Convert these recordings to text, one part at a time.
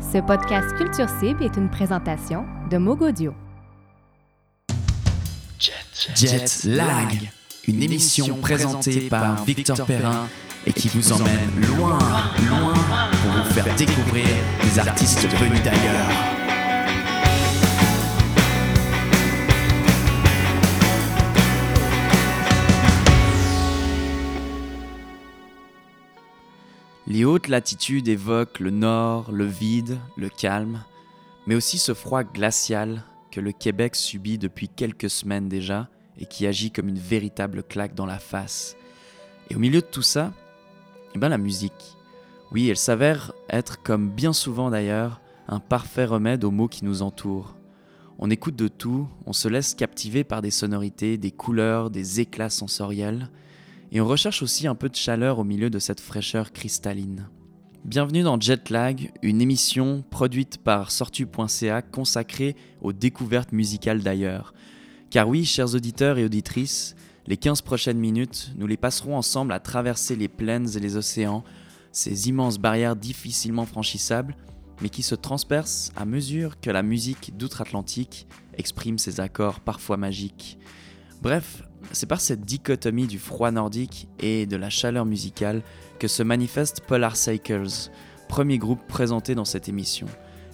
Ce podcast Culture Cible est une présentation de Mogodio. Jet Lag, une émission présentée par Victor Perrin et qui vous emmène loin, loin pour vous faire découvrir des artistes venus d'ailleurs. Les hautes latitudes évoquent le nord, le vide, le calme, mais aussi ce froid glacial que le Québec subit depuis quelques semaines déjà et qui agit comme une véritable claque dans la face. Et au milieu de tout ça, eh bien la musique. Oui, elle s'avère être, comme bien souvent d'ailleurs, un parfait remède aux maux qui nous entourent. On écoute de tout, on se laisse captiver par des sonorités, des couleurs, des éclats sensoriels, et on recherche aussi un peu de chaleur au milieu de cette fraîcheur cristalline. Bienvenue dans Jetlag, une émission produite par sortu.ca consacrée aux découvertes musicales d'ailleurs. Car oui, chers auditeurs et auditrices, les 15 prochaines minutes, nous les passerons ensemble à traverser les plaines et les océans, ces immenses barrières difficilement franchissables, mais qui se transpercent à mesure que la musique d'outre-Atlantique exprime ses accords parfois magiques. Bref, c'est par cette dichotomie du froid nordique et de la chaleur musicale que se manifeste Polar Cycles, premier groupe présenté dans cette émission.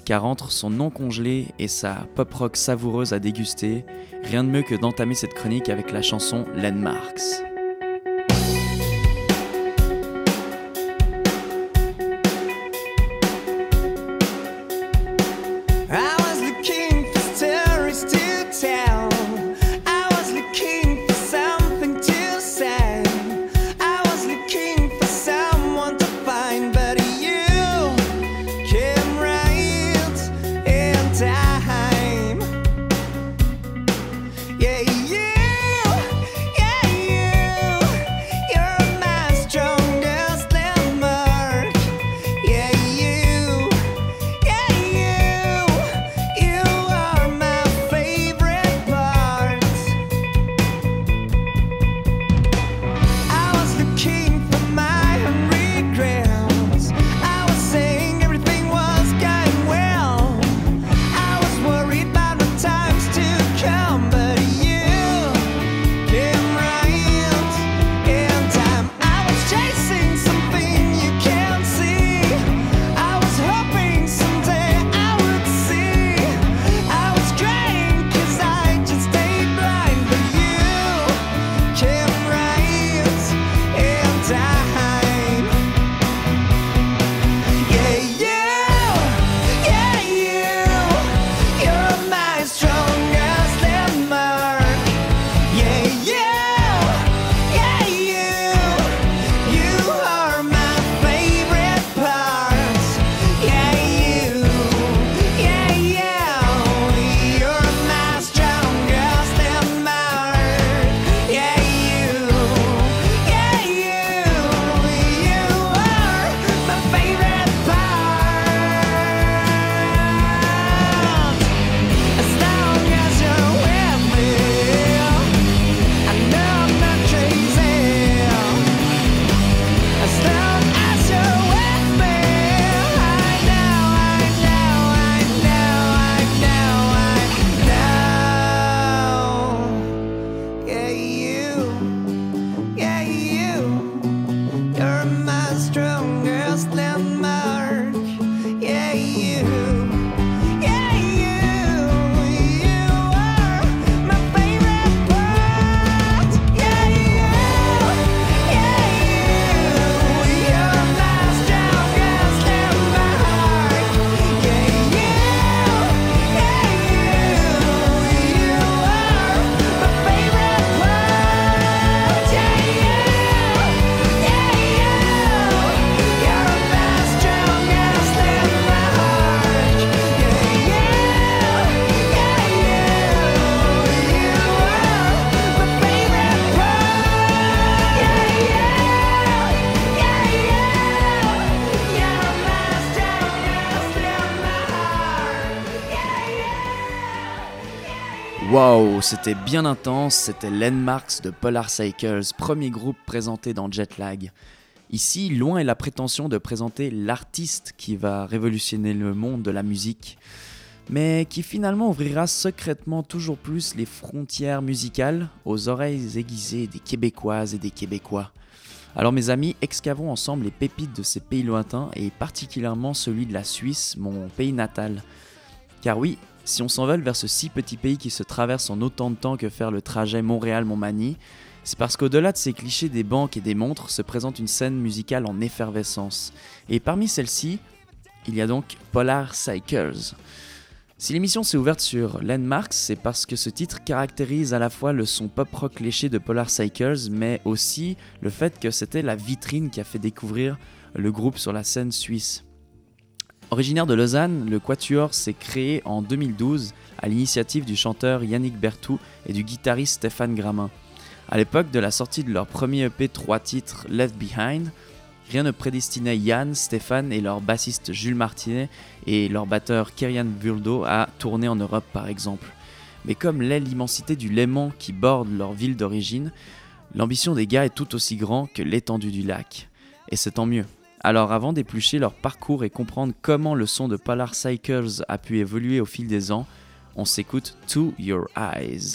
Car entre son nom congelé et sa pop rock savoureuse à déguster, rien de mieux que d'entamer cette chronique avec la chanson Landmarks. Waouh, c'était bien intense, c'était Landmarks de Polar Cycles, premier groupe présenté dans Jetlag. Ici, loin est la prétention de présenter l'artiste qui va révolutionner le monde de la musique, mais qui finalement ouvrira secrètement toujours plus les frontières musicales aux oreilles aiguisées des Québécoises et des Québécois. Alors mes amis, excavons ensemble les pépites de ces pays lointains et particulièrement celui de la Suisse, mon pays natal. Car oui, si on s'envole vers ce si petit pays qui se traverse en autant de temps que faire le trajet Montréal-Montmagny, c'est parce qu'au-delà de ces clichés des banques et des montres se présente une scène musicale en effervescence. Et parmi celles-ci, il y a donc Polar Cycles. Si l'émission s'est ouverte sur Landmarks, c'est parce que ce titre caractérise à la fois le son pop-rock léché de Polar Cycles, mais aussi le fait que c'était la vitrine qui a fait découvrir le groupe sur la scène suisse. Originaire de Lausanne, le Quatuor s'est créé en 2012 à l'initiative du chanteur Yannick Bertou et du guitariste Stéphane Gramin. À l'époque de la sortie de leur premier EP 3 titres Left Behind, rien ne prédestinait Yann, Stéphane et leur bassiste Jules Martinet et leur batteur Kerian Burdo à tourner en Europe par exemple. Mais comme l'est l'immensité du Léman qui borde leur ville d'origine, l'ambition des gars est tout aussi grand que l'étendue du lac. Et c'est tant mieux. Alors avant d'éplucher leur parcours et comprendre comment le son de Polar Cycles a pu évoluer au fil des ans, on s'écoute To Your Eyes.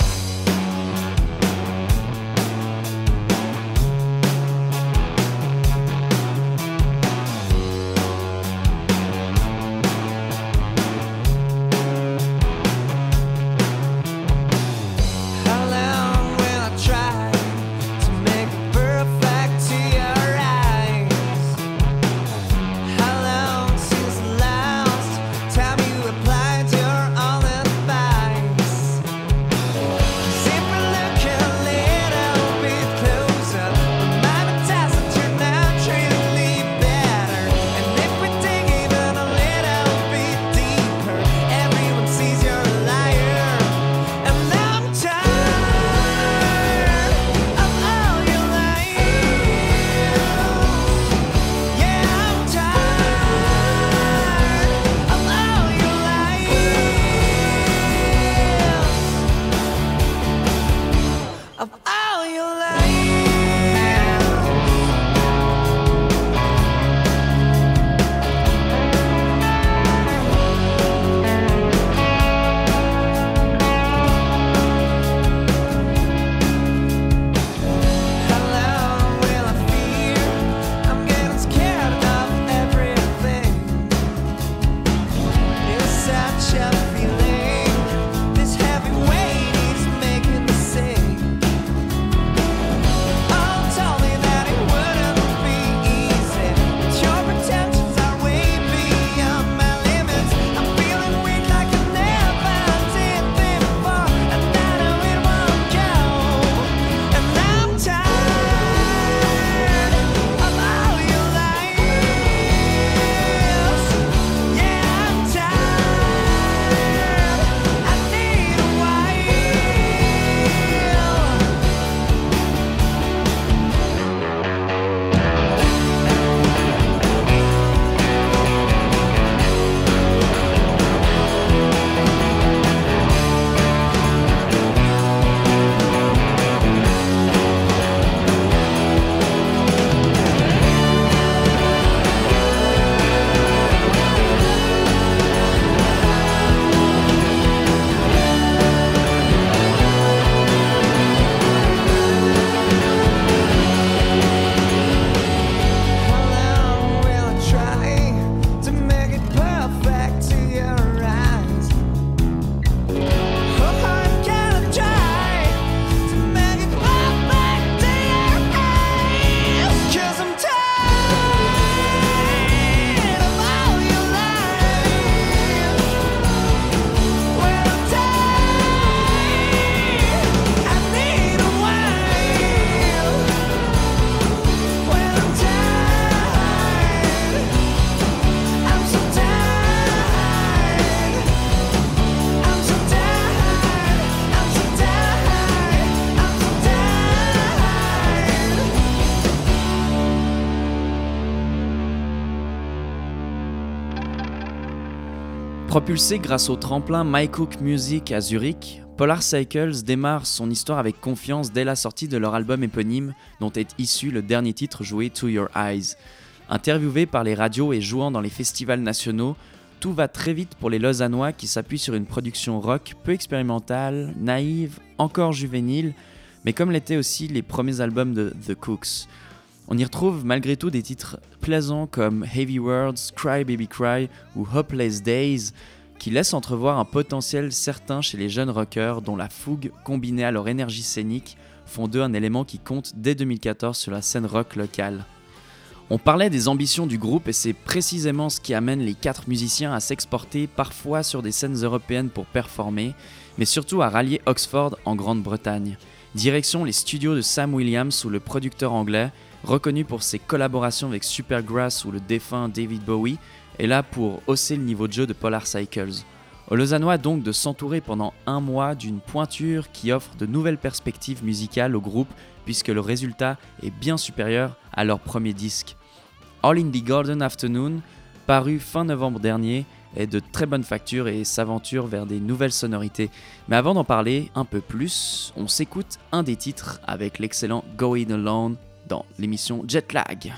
Propulsé grâce au tremplin My Cook Music à Zurich, Polar Cycles démarre son histoire avec confiance dès la sortie de leur album éponyme, dont est issu le dernier titre joué To Your Eyes. Interviewé par les radios et jouant dans les festivals nationaux, tout va très vite pour les Lausannois qui s'appuient sur une production rock peu expérimentale, naïve, encore juvénile, mais comme l'étaient aussi les premiers albums de The Cooks. On y retrouve malgré tout des titres plaisants comme Heavy Words, Cry Baby Cry ou Hopeless Days, qui laissent entrevoir un potentiel certain chez les jeunes rockers dont la fougue combinée à leur énergie scénique font d'eux un élément qui compte dès 2014 sur la scène rock locale. On parlait des ambitions du groupe et c'est précisément ce qui amène les quatre musiciens à s'exporter parfois sur des scènes européennes pour performer, mais surtout à rallier Oxford en Grande-Bretagne. Direction les studios de Sam Williams où le producteur anglais, reconnu pour ses collaborations avec Supergrass ou le défunt David Bowie, est là pour hausser le niveau de jeu de Polar Cycles. Aux Lausannois donc de s'entourer pendant un mois d'une pointure qui offre de nouvelles perspectives musicales au groupe puisque le résultat est bien supérieur à leur premier disque. All in the Golden Afternoon, paru fin novembre dernier, est de très bonne facture et s'aventure vers des nouvelles sonorités. Mais avant d'en parler un peu plus, on s'écoute un des titres avec l'excellent Going Alone dans l'émission Jetlag.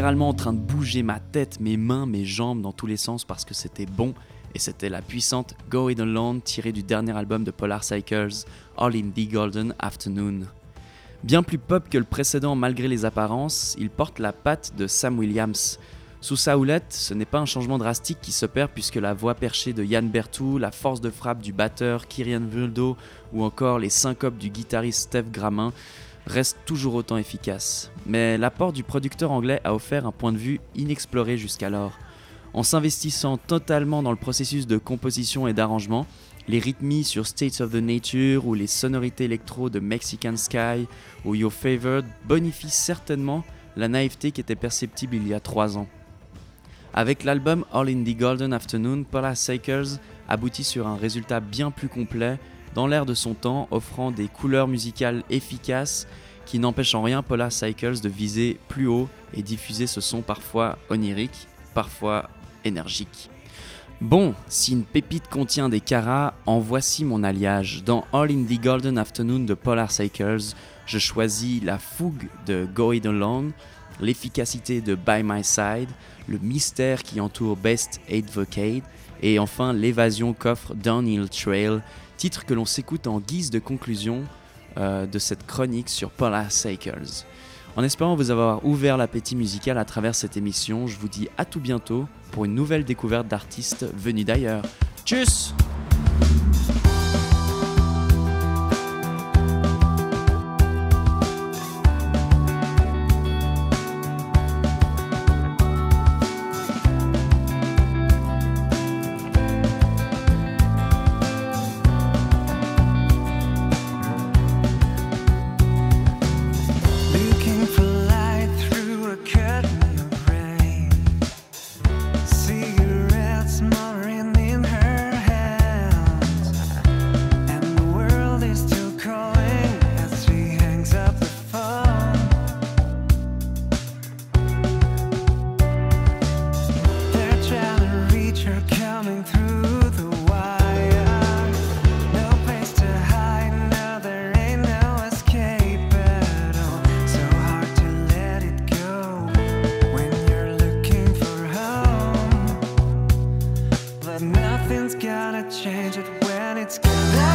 Littéralement en train de bouger ma tête, mes mains, mes jambes dans tous les sens parce que c'était bon et c'était la puissante Go It Alone tirée du dernier album de Polar Cycles, All in the Golden Afternoon. Bien plus pop que le précédent malgré les apparences, il porte la patte de Sam Williams. Sous sa houlette, ce n'est pas un changement drastique qui s'opère puisque la voix perchée de Yann Bertou, la force de frappe du batteur Kyrian Vuldo ou encore les syncopes du guitariste Steve Gramin restent toujours autant efficaces. Mais l'apport du producteur anglais a offert un point de vue inexploré jusqu'alors. En s'investissant totalement dans le processus de composition et d'arrangement, les rythmies sur States of the Nature ou les sonorités électro de Mexican Sky ou Your Favored bonifient certainement la naïveté qui était perceptible il y a trois ans. Avec l'album All in the Golden Afternoon, Polar Cycles aboutit sur un résultat bien plus complet, dans l'air de son temps, offrant des couleurs musicales efficaces qui n'empêchent en rien Polar Cycles de viser plus haut et diffuser ce son parfois onirique, parfois énergique. Bon, si une pépite contient des caras, en voici mon alliage. Dans All in the Golden Afternoon de Polar Cycles, je choisis la fougue de Go It Alone, l'efficacité de By My Side, le mystère qui entoure Best Advocate, et enfin l'évasion qu'offre Downhill Trail, titre que l'on s'écoute en guise de conclusion euh, de cette chronique sur Polar Cycles. En espérant vous avoir ouvert l'appétit musical à travers cette émission, je vous dis à tout bientôt pour une nouvelle découverte d'artistes venus d'ailleurs. Tchuss that